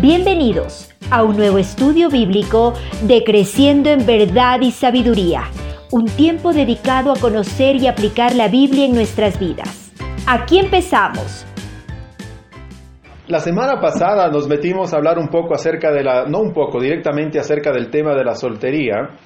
Bienvenidos a un nuevo estudio bíblico de Creciendo en Verdad y Sabiduría, un tiempo dedicado a conocer y aplicar la Biblia en nuestras vidas. Aquí empezamos. La semana pasada nos metimos a hablar un poco acerca de la, no un poco, directamente acerca del tema de la soltería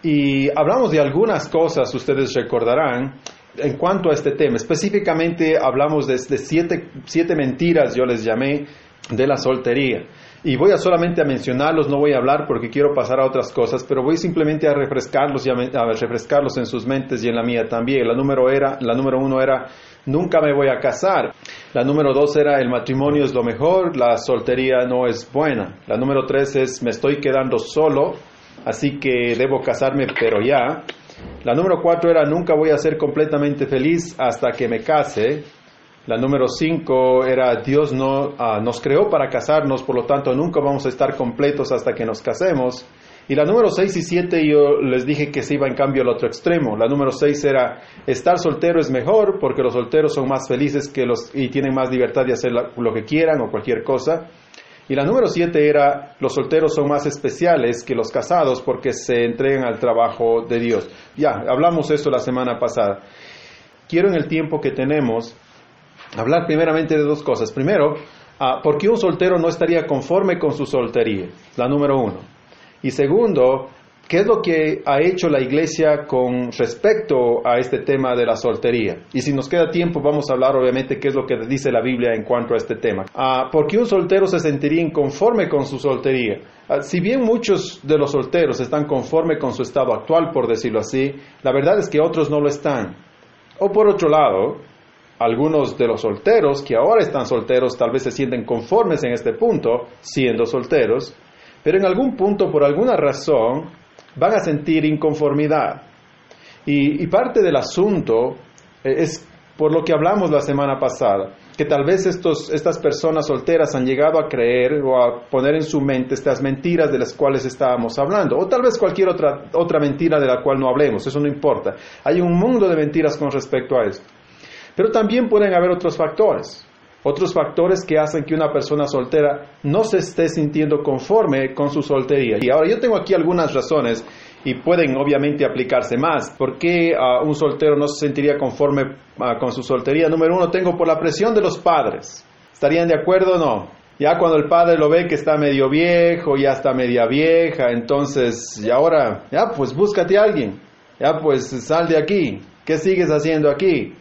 y hablamos de algunas cosas, ustedes recordarán, en cuanto a este tema. Específicamente hablamos de, de siete, siete mentiras, yo les llamé, de la soltería. Y voy a solamente a mencionarlos, no voy a hablar porque quiero pasar a otras cosas, pero voy simplemente a refrescarlos y a, a, refrescarlos en sus mentes y en la mía también. La número, era, la número uno era, nunca me voy a casar. La número dos era, el matrimonio es lo mejor, la soltería no es buena. La número tres es, me estoy quedando solo, así que debo casarme, pero ya. La número cuatro era, nunca voy a ser completamente feliz hasta que me case. La número cinco era Dios no, uh, nos creó para casarnos, por lo tanto nunca vamos a estar completos hasta que nos casemos. Y la número seis y siete yo les dije que se iba en cambio al otro extremo. La número seis era estar soltero es mejor porque los solteros son más felices que los y tienen más libertad de hacer lo que quieran o cualquier cosa. Y la número siete era los solteros son más especiales que los casados porque se entregan al trabajo de Dios. Ya, hablamos eso la semana pasada. Quiero en el tiempo que tenemos hablar primeramente de dos cosas. Primero, uh, ¿por qué un soltero no estaría conforme con su soltería? La número uno. Y segundo, ¿qué es lo que ha hecho la iglesia con respecto a este tema de la soltería? Y si nos queda tiempo, vamos a hablar obviamente qué es lo que dice la Biblia en cuanto a este tema. Uh, ¿Por qué un soltero se sentiría inconforme con su soltería? Uh, si bien muchos de los solteros están conforme con su estado actual, por decirlo así, la verdad es que otros no lo están. O por otro lado, algunos de los solteros que ahora están solteros tal vez se sienten conformes en este punto, siendo solteros, pero en algún punto, por alguna razón, van a sentir inconformidad. Y, parte del asunto es por lo que hablamos la semana pasada, que tal vez estos, estas personas solteras han llegado a creer o a poner en su mente estas mentiras de las cuales estábamos hablando, o tal vez cualquier otra, otra mentira de la cual no hablemos, eso no importa. Hay un mundo de mentiras con respecto a esto. Pero también pueden haber otros factores, otros factores que hacen que una persona soltera no se esté sintiendo conforme con su soltería. Y ahora yo tengo aquí algunas razones y pueden obviamente aplicarse más. ¿Por qué uh, un soltero no se sentiría conforme uh, con su soltería? Número uno, tengo por la presión de los padres. ¿Estarían de acuerdo o no? Ya cuando el padre lo ve que está medio viejo, ya está media vieja, entonces, y ahora, ya pues búscate a alguien, ya pues sal de aquí, ¿qué sigues haciendo aquí?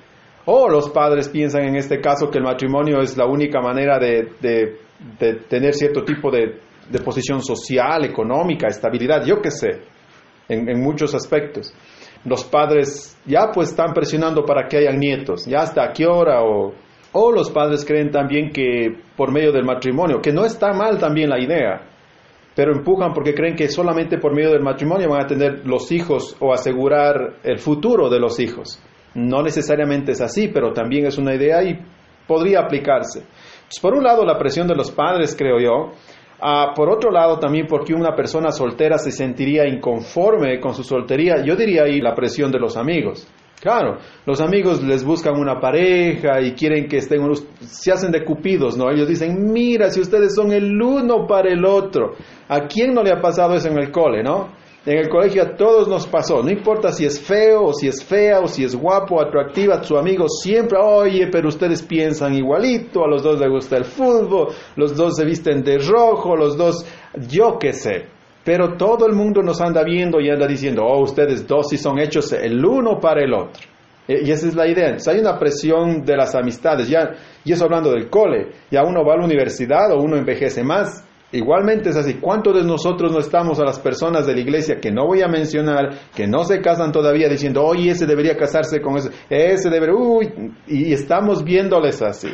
O los padres piensan en este caso que el matrimonio es la única manera de, de, tener cierto tipo de, de, posición social, económica, estabilidad, yo qué sé, en, muchos aspectos. Los padres ya pues están presionando para que hayan nietos, ya hasta qué hora o, o los padres creen también que por medio del matrimonio, que no está mal también la idea, pero empujan porque creen que solamente por medio del matrimonio van a tener los hijos o asegurar el futuro de los hijos. No necesariamente es así, pero también es una idea y podría aplicarse. Por un lado, la presión de los padres, creo yo. Uh, por otro lado, también porque una persona soltera se sentiría inconforme con su soltería, yo diría ahí la presión de los amigos. Claro, los amigos les buscan una pareja y quieren que estén unos, se hacen de cupidos, ¿no? Ellos dicen, mira, si ustedes son el uno para el otro, ¿a quién no le ha pasado eso en el cole, no? En el colegio a todos nos pasó, no importa si es feo o si es fea o si es guapo atractiva, su amigo siempre, oye, pero ustedes piensan igualito, a los dos les gusta el fútbol, los dos se visten de rojo, los dos, yo qué sé. Pero todo el mundo nos anda viendo y anda diciendo, oh, ustedes dos sí son hechos el uno para el otro. Y esa es la idea. Entonces hay una presión de las amistades, ya, y eso hablando del cole, ya uno va a la universidad o uno envejece más, Igualmente es así. ¿Cuántos de nosotros no estamos a las personas de la iglesia que no voy a mencionar, que no se casan todavía diciendo, oye, ese debería casarse con ese, ese debería, uy, y estamos viéndoles así.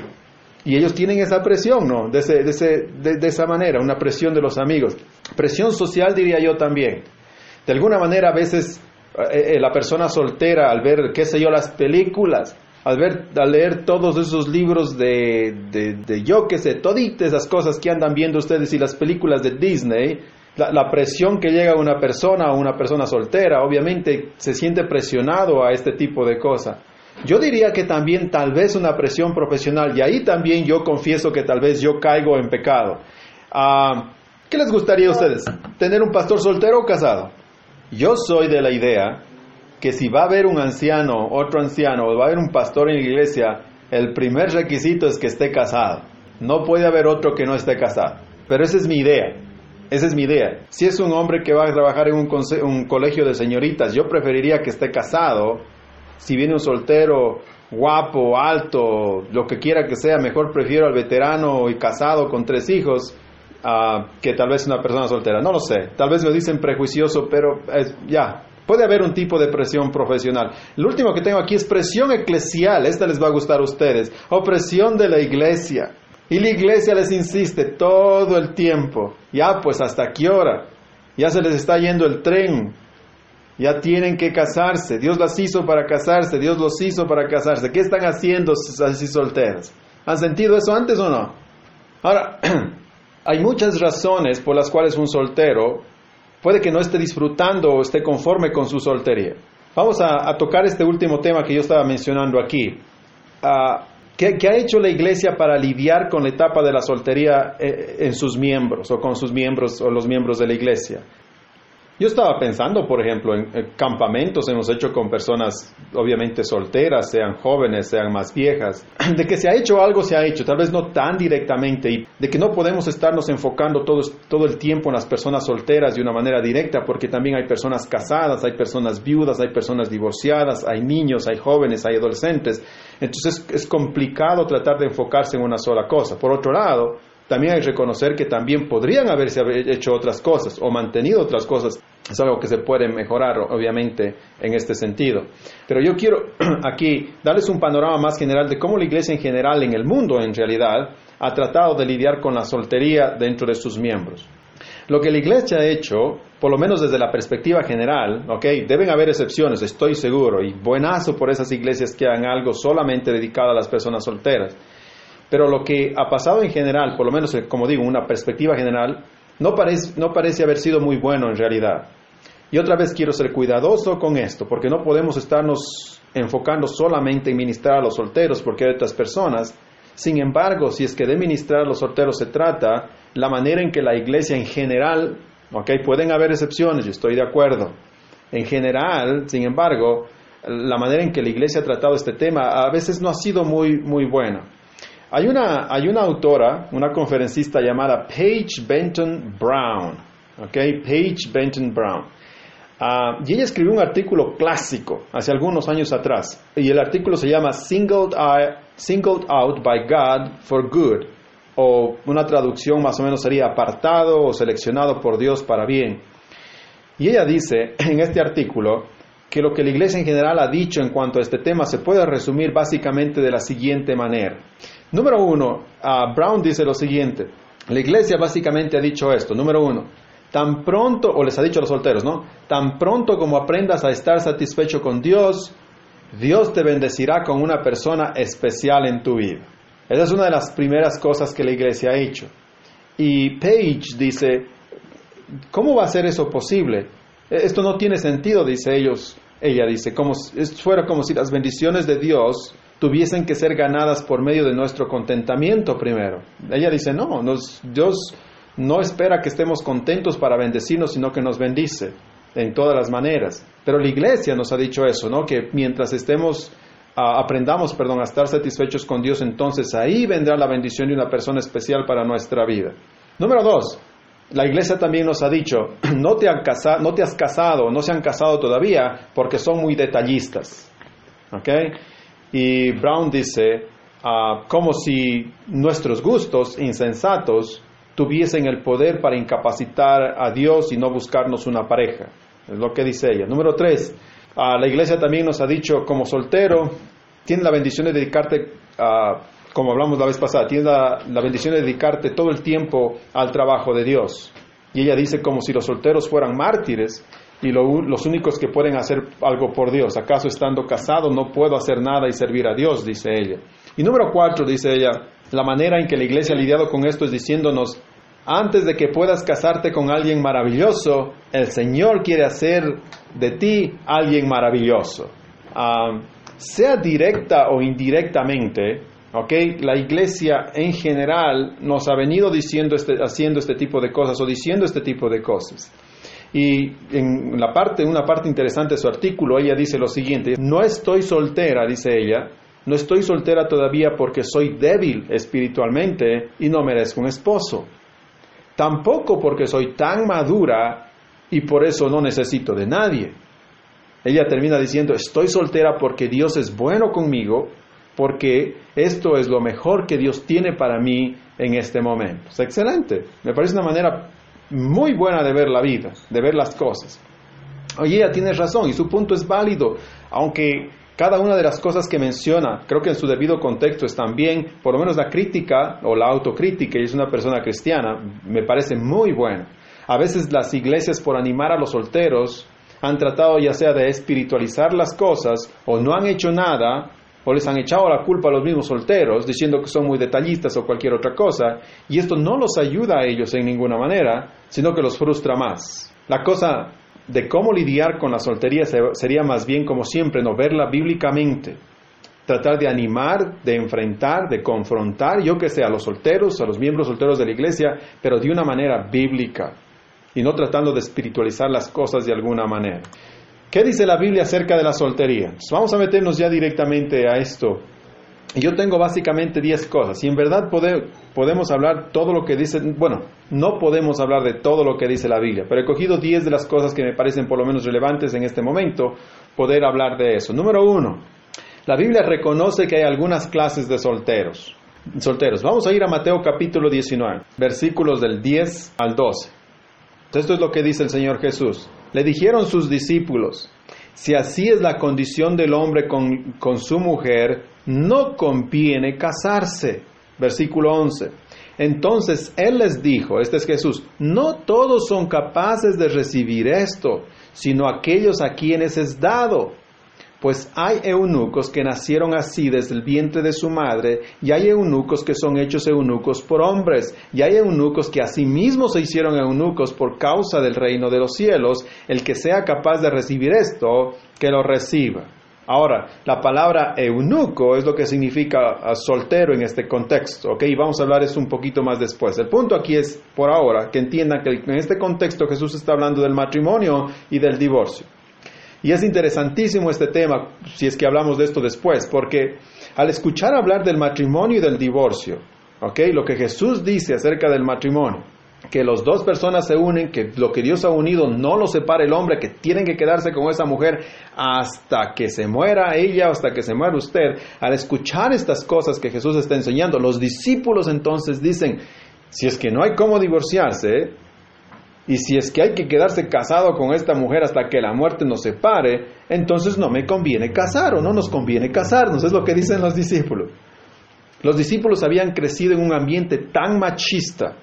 Y ellos tienen esa presión, ¿no? De, ese, de, ese, de, esa manera, una presión de los amigos. Presión social diría yo también. De alguna manera a veces eh, eh, la persona soltera al ver, qué sé yo, las películas, al, leer todos esos libros de, de, yo que sé, toditas esas cosas que andan viendo ustedes y las películas de Disney, la, presión que llega a una persona o una persona soltera, obviamente se siente presionado a este tipo de cosas. Yo diría que también tal vez una presión profesional, y ahí también yo confieso que tal vez yo caigo en pecado. Ah, ¿Qué les gustaría a ustedes? ¿Tener un pastor soltero o casado? Yo soy de la idea que si va a haber un anciano, otro anciano, o va a haber un pastor en la iglesia, el primer requisito es que esté casado. No puede haber otro que no esté casado. Pero esa es mi idea. Esa es mi idea. Si es un hombre que va a trabajar en un, colegio de señoritas, yo preferiría que esté casado. Si viene un soltero guapo, alto, lo que quiera que sea, mejor prefiero al veterano y casado con tres hijos que tal vez una persona soltera. No lo sé. Tal vez me dicen prejuicioso, pero ya, Puede haber un tipo de presión profesional. Lo último que tengo aquí es presión eclesial. Esta les va a gustar a ustedes. Opresión de la iglesia. Y la iglesia les insiste todo el tiempo. Ya, pues hasta qué hora. Ya se les está yendo el tren. Ya tienen que casarse. Dios las hizo para casarse. Dios los hizo para casarse. ¿Qué están haciendo así solteras? ¿Han sentido eso antes o no? Ahora, hay muchas razones por las cuales un soltero puede que no esté disfrutando o esté conforme con su soltería. Vamos a, tocar este último tema que yo estaba mencionando aquí. Ah, ¿qué, ha hecho la iglesia para lidiar con la etapa de la soltería eh, en sus miembros o con sus miembros o los miembros de la iglesia? Yo estaba pensando, por ejemplo, en, campamentos hemos hecho con personas obviamente solteras, sean jóvenes, sean más viejas, de que se ha hecho algo, se ha hecho, tal vez no tan directamente, y de que no podemos estarnos enfocando todo, todo el tiempo en las personas solteras de una manera directa, porque también hay personas casadas, hay personas viudas, hay personas divorciadas, hay niños, hay jóvenes, hay adolescentes. Entonces es complicado tratar de enfocarse en una sola cosa. Por otro lado, también hay que reconocer que también podrían haberse hecho otras cosas o mantenido otras cosas. Es algo que se puede mejorar, obviamente, en este sentido. Pero yo quiero aquí darles un panorama más general de cómo la iglesia en general, en el mundo en realidad, ha tratado de lidiar con la soltería dentro de sus miembros. Lo que la iglesia ha hecho, por lo menos desde la perspectiva general, ¿ok? Deben haber excepciones, estoy seguro, y buenazo por esas iglesias que hagan algo solamente dedicado a las personas solteras. Pero lo que ha pasado en general, por lo menos eh, como digo, una perspectiva general, no parece, no parece haber sido muy bueno en realidad. Y otra vez quiero ser cuidadoso con esto, porque no podemos estarnos enfocando solamente en ministrar a los solteros, porque hay otras personas. Sin embargo, si es que de ministrar a los solteros se trata, la manera en que la iglesia en general, ok, pueden haber excepciones, yo estoy de acuerdo. En general, sin embargo, la manera en que la iglesia ha tratado este tema a veces no ha sido muy, muy buena. Hay una, hay una autora, una conferencista llamada Paige Benton Brown. ¿ok? Paige Benton Brown. Ah, y ella escribió un artículo clásico hace algunos años atrás. Y el artículo se llama Singled, Singled Out by God for Good. O una traducción más o menos sería apartado o seleccionado por Dios para bien. Y ella dice en este artículo que lo que la iglesia en general ha dicho en cuanto a este tema se puede resumir básicamente de la siguiente manera. Número uno, Brown dice lo siguiente. La iglesia básicamente ha dicho esto. Número uno, tan pronto, o les ha dicho a los solteros, ¿no? Tan pronto como aprendas a estar satisfecho con Dios, Dios te bendecirá con una persona especial en tu vida. Esa es una de las primeras cosas que la iglesia ha hecho. Y Page dice, ¿cómo va a ser eso posible? Esto no tiene sentido, dice ellos. Ella dice, como, fuera como si las bendiciones de Dios tuviesen que ser ganadas por medio de nuestro contentamiento primero. Ella dice, no, Dios no espera que estemos contentos para bendecirnos, sino que nos bendice en todas las maneras. Pero la iglesia nos ha dicho eso, ¿no? Que mientras estemos, aprendamos, perdón, a estar satisfechos con Dios, entonces ahí vendrá la bendición de una persona especial para nuestra vida. Número dos, la iglesia también nos ha dicho, no te, no te has casado, no se han casado todavía porque son muy detallistas. ¿Ok? Y Brown dice, ah, como si nuestros gustos insensatos tuviesen el poder para incapacitar a Dios y no buscarnos una pareja. Es lo que dice ella. Número tres, ah, la iglesia también nos ha dicho, como soltero, tienes la bendición de dedicarte, a, como hablamos la vez pasada, tienes la, bendición de dedicarte todo el tiempo al trabajo de Dios. Y ella dice como si los solteros fueran mártires y los únicos que pueden hacer algo por Dios. ¿Acaso estando casado no puedo hacer nada y servir a Dios? Dice ella. Y número cuatro, dice ella, la manera en que la iglesia ha lidiado con esto es diciéndonos, antes de que puedas casarte con alguien maravilloso, el Señor quiere hacer de ti alguien maravilloso. sea directa o indirectamente, ¿ok? La iglesia en general nos ha venido diciendo este, haciendo este tipo de cosas o diciendo este tipo de cosas. Y en la parte, una parte interesante de su artículo, ella dice lo siguiente, no estoy soltera, dice ella, no estoy soltera todavía porque soy débil espiritualmente y no merezco un esposo. Tampoco porque soy tan madura y por eso no necesito de nadie. Ella termina diciendo, estoy soltera porque Dios es bueno conmigo, porque esto es lo mejor que Dios tiene para mí en este momento. Es excelente. Me parece una manera muy buena de ver la vida, de ver las cosas. Oye, ella tiene razón y su punto es válido, aunque cada una de las cosas que menciona, creo que en su debido contexto es también, por lo menos la crítica o la autocrítica, y es una persona cristiana, me parece muy buena. A veces las iglesias por animar a los solteros han tratado ya sea de espiritualizar las cosas o no han hecho nada o les han echado la culpa a los mismos solteros diciendo que son muy detallistas o cualquier otra cosa, y esto no los ayuda a ellos en ninguna manera, sino que los frustra más. La cosa de cómo lidiar con la soltería sería más bien como siempre, no verla bíblicamente, tratar de animar, de enfrentar, de confrontar, yo que sé, a los solteros, a los miembros solteros de la iglesia, pero de una manera bíblica y no tratando de espiritualizar las cosas de alguna manera. ¿Qué dice la Biblia acerca de la soltería? Vamos a meternos ya directamente a esto. Yo tengo básicamente 10 cosas y en verdad podemos hablar todo lo que dice, bueno, no podemos hablar de todo lo que dice la Biblia, pero he cogido 10 de las cosas que me parecen por lo menos relevantes en este momento, poder hablar de eso. Número uno, la Biblia reconoce que hay algunas clases de solteros. Solteros. Vamos a ir a Mateo capítulo 19, versículos del 10 al 12. Esto es lo que dice el Señor Jesús. Le dijeron sus discípulos, si así es la condición del hombre con, con su mujer, no conviene casarse. Versículo 11. Entonces Él les dijo, este es Jesús, no todos son capaces de recibir esto, sino aquellos a quienes es dado. Pues hay eunucos que nacieron así desde el vientre de su madre, y hay eunucos que son hechos eunucos por hombres, y hay eunucos que asimismo se hicieron eunucos por causa del reino de los cielos. El que sea capaz de recibir esto, que lo reciba. Ahora, la palabra eunuco es lo que significa soltero en este contexto, ¿ok? Vamos a hablar eso un poquito más después. El punto aquí es, por ahora, que entiendan que en este contexto Jesús está hablando del matrimonio y del divorcio. Y es interesantísimo este tema, si es que hablamos de esto después, porque al escuchar hablar del matrimonio y del divorcio, ¿ok? Lo que Jesús dice acerca del matrimonio, que los dos personas se unen, que lo que Dios ha unido no lo separa el hombre, que tienen que quedarse con esa mujer hasta que se muera ella hasta que se muera usted. Al escuchar estas cosas que Jesús está enseñando, los discípulos entonces dicen, si es que no hay cómo divorciarse, y si es que hay que quedarse casado con esta mujer hasta que la muerte nos separe, entonces no me conviene casar o no nos conviene casarnos, es lo que dicen los discípulos. Los discípulos habían crecido en un ambiente tan machista,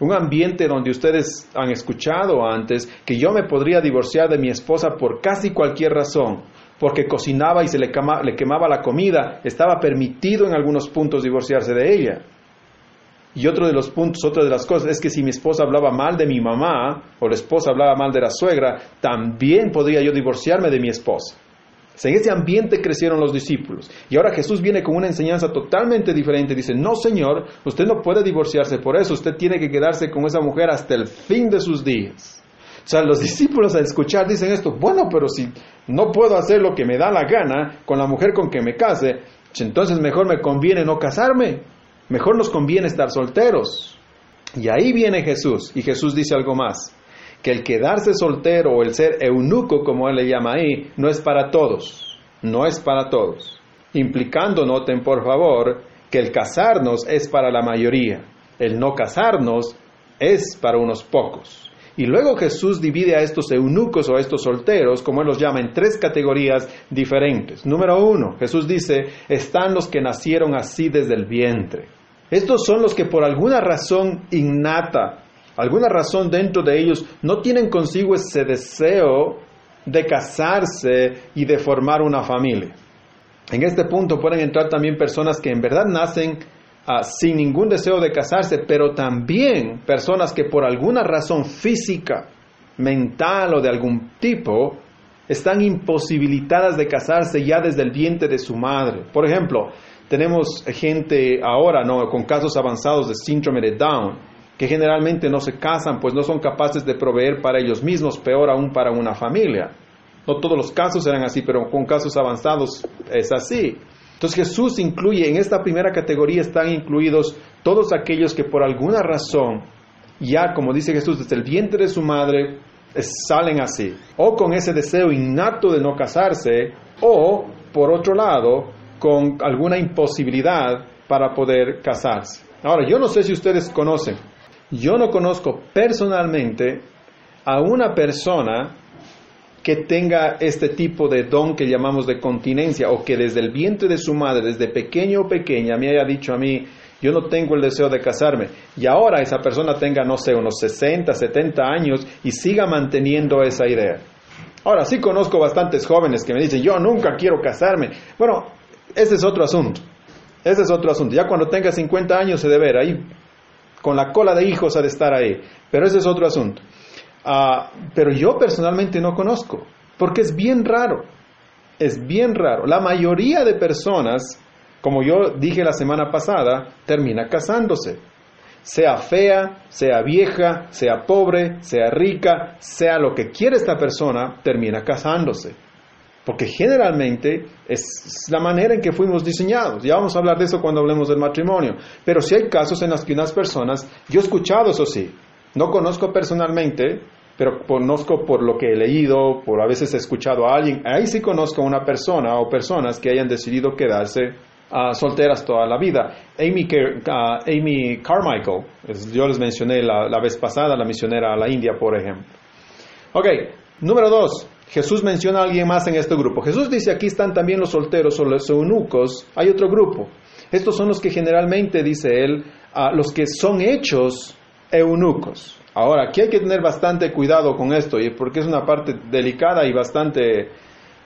un ambiente donde ustedes han escuchado antes que yo me podría divorciar de mi esposa por casi cualquier razón, porque cocinaba y se le, quemaba la comida, estaba permitido en algunos puntos divorciarse de ella. Y otro de los puntos, otra de las cosas es que si mi esposa hablaba mal de mi mamá o la esposa hablaba mal de la suegra, también podría yo divorciarme de mi esposa. En ese ambiente crecieron los discípulos. Y ahora Jesús viene con una enseñanza totalmente diferente. Dice, no Señor, usted no puede divorciarse por eso, usted tiene que quedarse con esa mujer hasta el fin de sus días. O sea, los discípulos al escuchar dicen esto, bueno, pero si no puedo hacer lo que me da la gana con la mujer con que me case, entonces mejor me conviene no casarme. Mejor nos conviene estar solteros. Y ahí viene Jesús. Y Jesús dice algo más. Que el quedarse soltero o el ser eunuco, como él le llama ahí, no es para todos. No es para todos. Implicando, noten por favor, que el casarnos es para la mayoría. El no casarnos es para unos pocos. Y luego Jesús divide a estos eunucos o a estos solteros, como él los llama, en tres categorías diferentes. Número uno, Jesús dice, están los que nacieron así desde el vientre. Estos son los que por alguna razón innata, alguna razón dentro de ellos, no tienen consigo ese deseo de casarse y de formar una familia. En este punto pueden entrar también personas que en verdad nacen ah, sin ningún deseo de casarse, pero también personas que por alguna razón física, mental o de algún tipo, están imposibilitadas de casarse ya desde el vientre de su madre. Por ejemplo, tenemos gente ahora, ¿no? Con casos avanzados de síndrome de Down, que generalmente no se casan, pues no son capaces de proveer para ellos mismos, peor aún para una familia. No todos los casos eran así, pero con casos avanzados es así. Entonces Jesús incluye, en esta primera categoría están incluidos todos aquellos que por alguna razón, ya como dice Jesús, desde el vientre de su madre, salen así. O con ese deseo innato de no casarse, o por otro lado, con alguna imposibilidad para poder casarse. Ahora, yo no sé si ustedes conocen, yo no conozco personalmente a una persona que tenga este tipo de don que llamamos de continencia o que desde el vientre de su madre, desde pequeño o pequeña, me haya dicho a mí, yo no tengo el deseo de casarme y ahora esa persona tenga, no sé, unos 60, 70 años y siga manteniendo esa idea. Ahora sí conozco bastantes jóvenes que me dicen, yo nunca quiero casarme. Bueno, ese es otro asunto. Ese es otro asunto. Ya cuando tenga 50 años se debe ver ahí, con la cola de hijos ha de estar ahí. Pero ese es otro asunto. Ah, pero yo personalmente no conozco, porque es bien raro, es bien raro. La mayoría de personas, como yo dije la semana pasada, termina casándose. Sea fea, sea vieja, sea pobre, sea rica, sea lo que quiera esta persona, termina casándose. Porque generalmente es la manera en que fuimos diseñados. Ya vamos a hablar de eso cuando hablemos del matrimonio. Pero si hay casos en los que unas personas, yo he escuchado eso sí, no conozco personalmente, pero conozco por lo que he leído, por a veces he escuchado a alguien. Ahí sí conozco una persona o personas que hayan decidido quedarse uh, solteras toda la vida. Amy, Amy Carmichael, yo les mencioné la, la, vez pasada, la misionera a la India, por ejemplo. Ok, número dos. Jesús menciona a alguien más en este grupo. Jesús dice aquí están también los solteros o los eunucos. Hay otro grupo. Estos son los que generalmente, dice él, uh, los que son hechos eunucos. Ahora, aquí hay que tener bastante cuidado con esto, porque es una parte delicada y bastante,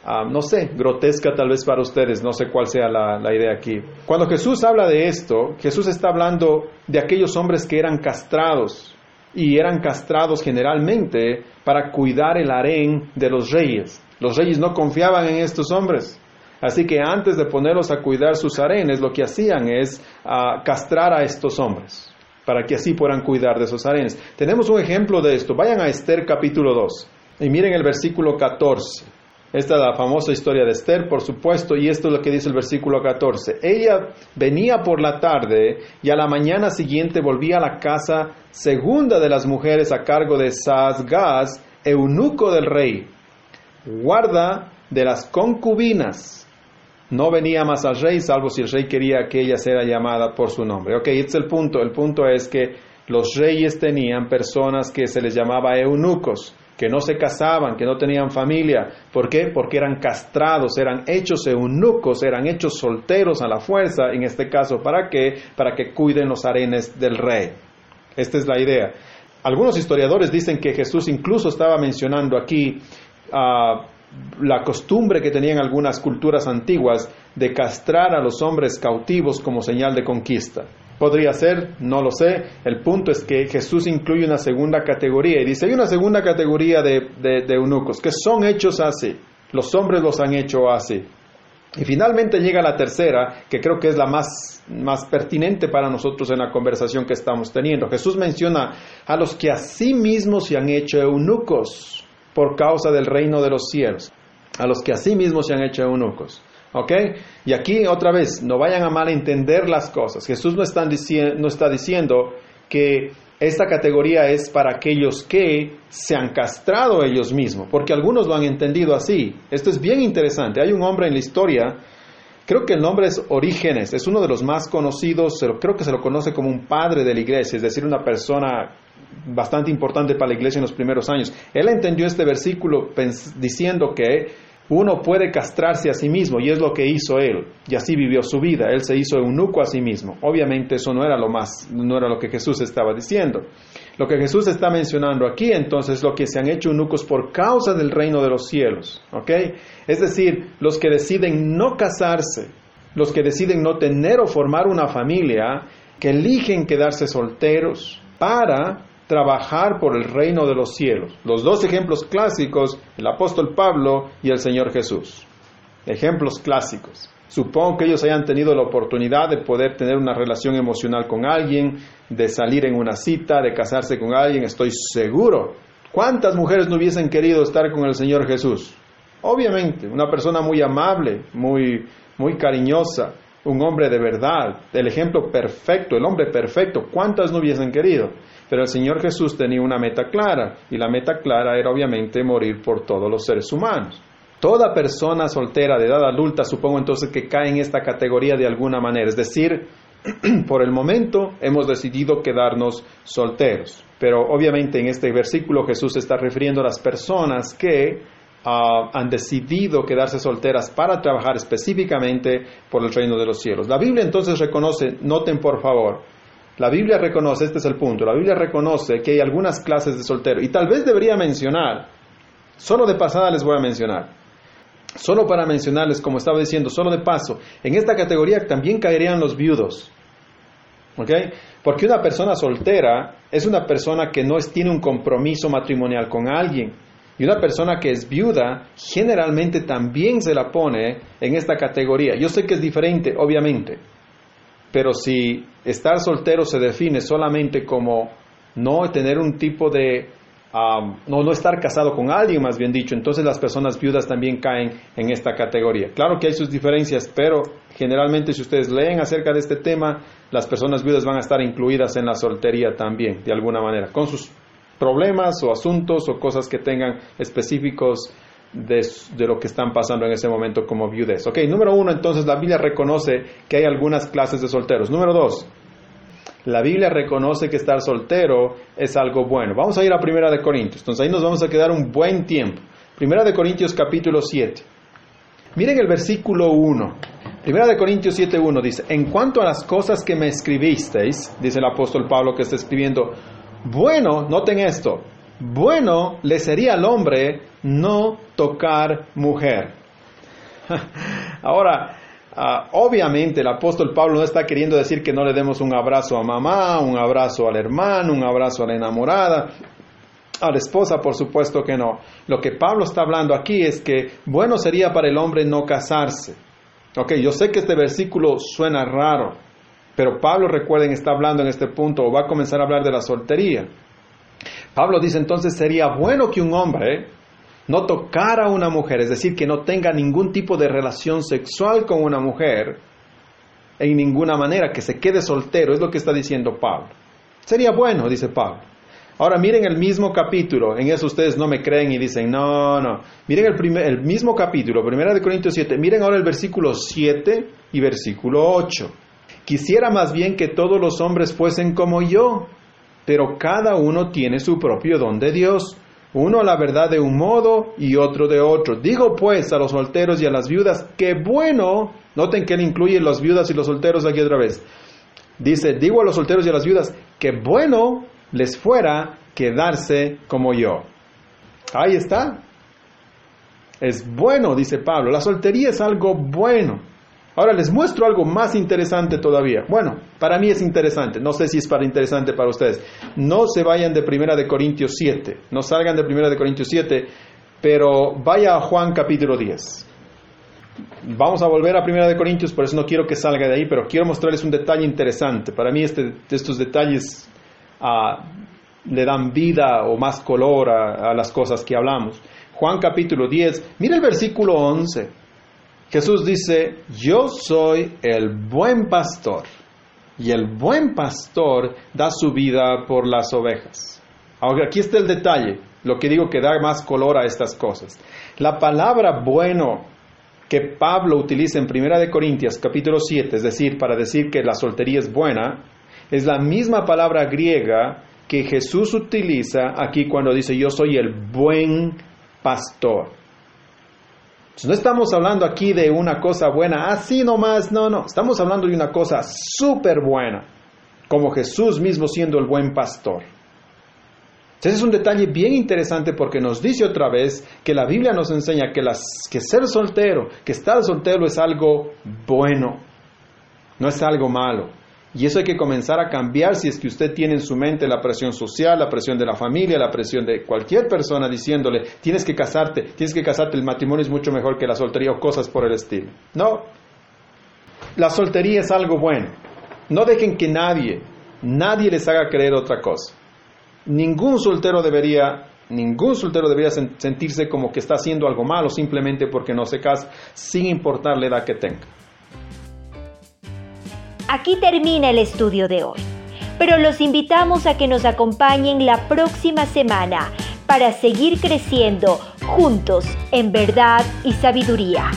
ah, no sé, grotesca tal vez para ustedes, no sé cuál sea la, idea aquí. Cuando Jesús habla de esto, Jesús está hablando de aquellos hombres que eran castrados, y eran castrados generalmente para cuidar el harén de los reyes. Los reyes no confiaban en estos hombres. Así que antes de ponerlos a cuidar sus harenes, lo que hacían es ah, castrar a estos hombres para que así puedan cuidar de esos arenes. Tenemos un ejemplo de esto. Vayan a Esther capítulo 2 y miren el versículo 14. Esta es la famosa historia de Esther, por supuesto, y esto es lo que dice el versículo 14. Ella venía por la tarde y a la mañana siguiente volvía a la casa segunda de las mujeres a cargo de Saasgaz, eunuco del rey, guarda de las concubinas no venía más al rey, salvo si el rey quería que ella sea llamada por su nombre. Ok, este es el punto. El punto es que los reyes tenían personas que se les llamaba eunucos, que no se casaban, que no tenían familia. ¿Por qué? Porque eran castrados, eran hechos eunucos, eran hechos solteros a la fuerza, en este caso, ¿para qué? Para que cuiden los arenes del rey. Esta es la idea. Algunos historiadores dicen que Jesús incluso estaba mencionando aquí a la costumbre que tenían algunas culturas antiguas de castrar a los hombres cautivos como señal de conquista. Podría ser, no lo sé. El punto es que Jesús incluye una segunda categoría y dice, hay una segunda categoría de, de, eunucos que son hechos así. Los hombres los han hecho así. Y finalmente llega la tercera, que creo que es la más, más pertinente para nosotros en la conversación que estamos teniendo. Jesús menciona a los que a sí mismos se han hecho eunucos por causa del reino de los cielos, a los que sí mismos se han hecho eunucos. ¿Ok? Y aquí otra vez, no vayan a malentender las cosas. Jesús no, no está diciendo que esta categoría es para aquellos que se han castrado ellos mismos, porque algunos lo han entendido así. Esto es bien interesante. Hay un hombre en la historia, creo que el nombre es Orígenes, es uno de los más conocidos, creo que se lo conoce como un padre de la iglesia, es decir, una persona bastante importante para la iglesia en los primeros años. Él entendió este versículo diciendo que uno puede castrarse a sí mismo y es lo que hizo él y así vivió su vida. Él se hizo eunuco a sí mismo. Obviamente eso no era lo más, no era lo que Jesús estaba diciendo. Lo que Jesús está mencionando aquí entonces es lo que se han hecho eunucos por causa del reino de los cielos, ¿ok? Es decir, los que deciden no casarse, los que deciden no tener o formar una familia, que eligen quedarse solteros para trabajar por el reino de los cielos. Los dos ejemplos clásicos, el apóstol Pablo y el Señor Ejemplos clásicos. Supongo que ellos hayan tenido la oportunidad de poder tener una relación emocional con alguien, de salir en una cita, de casarse con alguien, estoy seguro. ¿Cuántas mujeres no hubiesen querido estar con el Señor Jesús? Obviamente, una persona muy amable, muy, muy cariñosa, un hombre de verdad, el ejemplo perfecto, el hombre perfecto, ¿cuántas no hubiesen querido? Pero el Señor Jesús tenía una meta clara, y la meta clara era obviamente morir por todos los seres humanos. Toda persona soltera de edad adulta supongo entonces que cae en esta categoría de alguna manera, es decir, por el momento hemos decidido quedarnos solteros. Pero obviamente en este versículo Jesús está refiriendo a las personas que uh, han decidido quedarse solteras para trabajar específicamente por el reino de los cielos. La Biblia entonces reconoce, noten por favor, la Biblia reconoce, este es el punto, la Biblia reconoce que hay algunas clases de soltero y tal vez debería mencionar, solo de pasada les voy a mencionar, Solo para mencionarles, como estaba diciendo, solo de paso, en esta categoría también caerían los viudos. ¿Ok? Porque una persona soltera es una persona que no tiene un compromiso matrimonial con alguien. Y una persona que es viuda generalmente también se la pone en esta categoría. Yo sé que es diferente, obviamente. Pero si estar soltero se define solamente como no tener un tipo de no, no estar casado con alguien, más bien dicho. Entonces las personas viudas también caen en esta categoría. Claro que hay sus diferencias, pero generalmente si ustedes leen acerca de este tema, las personas viudas van a estar incluidas en la soltería también, de alguna manera, con sus problemas o asuntos o cosas que tengan específicos de, de, lo que están pasando en ese momento como viudes. Ok, número uno, entonces la Biblia reconoce que hay algunas clases de solteros. Número dos, la Biblia reconoce que estar soltero es algo bueno. Vamos a ir a Primera de Corintios. Entonces ahí nos vamos a quedar un buen tiempo. Primera de Corintios capítulo 7. Miren el versículo 1. Primera de Corintios 7.1 dice, en cuanto a las cosas que me escribisteis, dice el apóstol Pablo que está escribiendo, bueno, noten esto, bueno le sería al hombre no tocar mujer. Ahora, Ah, obviamente el apóstol Pablo no está queriendo decir que no le demos un abrazo a mamá, un abrazo al hermano, un abrazo a la enamorada, a la esposa, por supuesto que no. Lo que Pablo está hablando aquí es que bueno sería para el hombre no casarse. Ok, yo sé que este versículo suena raro, pero Pablo, recuerden, está hablando en este punto o va a comenzar a hablar de la soltería. Pablo dice entonces sería bueno que un hombre no tocar a una mujer, es decir, que no tenga ningún tipo de relación sexual con una mujer, en ninguna manera, que se quede soltero, es lo que está diciendo Pablo. Sería bueno, dice Pablo. Ahora miren el mismo capítulo, en eso ustedes no me creen y dicen, no, no. Miren el, primer, el mismo capítulo, 1 de Corintios 7, miren ahora el versículo 7 y versículo 8. Quisiera más bien que todos los hombres fuesen como yo, pero cada uno tiene su propio don de Dios uno la verdad de un modo y otro de otro. Digo pues a los solteros y a las viudas que bueno, noten que él incluye los viudas y los solteros aquí otra vez. Dice, digo a los solteros y a las viudas que bueno les fuera quedarse como yo. Ahí está. Es bueno, dice Pablo. La soltería es algo bueno. Ahora les muestro algo más interesante todavía. Bueno, para mí es interesante, no sé si es para interesante para ustedes. No se vayan de Primera de Corintios 7, no salgan de Primera de Corintios 7, pero vaya a Juan capítulo 10. Vamos a volver a Primera de Corintios, por eso no quiero que salga de ahí, pero quiero mostrarles un detalle interesante. Para mí este, estos detalles uh, le dan vida o más color a, a las cosas que hablamos. Juan capítulo 10, mira el versículo 11. Jesús dice, yo soy el buen pastor y el buen pastor da su vida por las ovejas. Ahora aquí está el detalle, lo que digo que da más color a estas cosas. La palabra bueno que Pablo utiliza en 1 de Corintios capítulo 7, es decir, para decir que la soltería es buena, es la misma palabra griega que Jesús utiliza aquí cuando dice yo soy el buen pastor no estamos hablando aquí de una cosa buena, así nomás, no, no, estamos hablando de una cosa súper buena, como Jesús mismo siendo el buen pastor. Ese es un detalle bien interesante porque nos dice otra vez que la Biblia nos enseña que, las, que ser soltero, que estar soltero es algo bueno, no es algo malo. Y eso hay que comenzar a cambiar si es que usted tiene en su mente la presión social, la presión de la familia, la presión de cualquier persona diciéndole, tienes que casarte, tienes que casarte, el matrimonio es mucho mejor que la soltería o cosas por el estilo. No, La soltería es algo bueno. No dejen que nadie, nadie les haga creer otra cosa. Ningún soltero debería, ningún soltero debería sentirse como que está haciendo algo malo simplemente porque no se casa, sin importar la edad que tenga. Aquí termina el estudio de hoy, pero los invitamos a que nos acompañen la próxima semana para seguir creciendo juntos en verdad y sabiduría.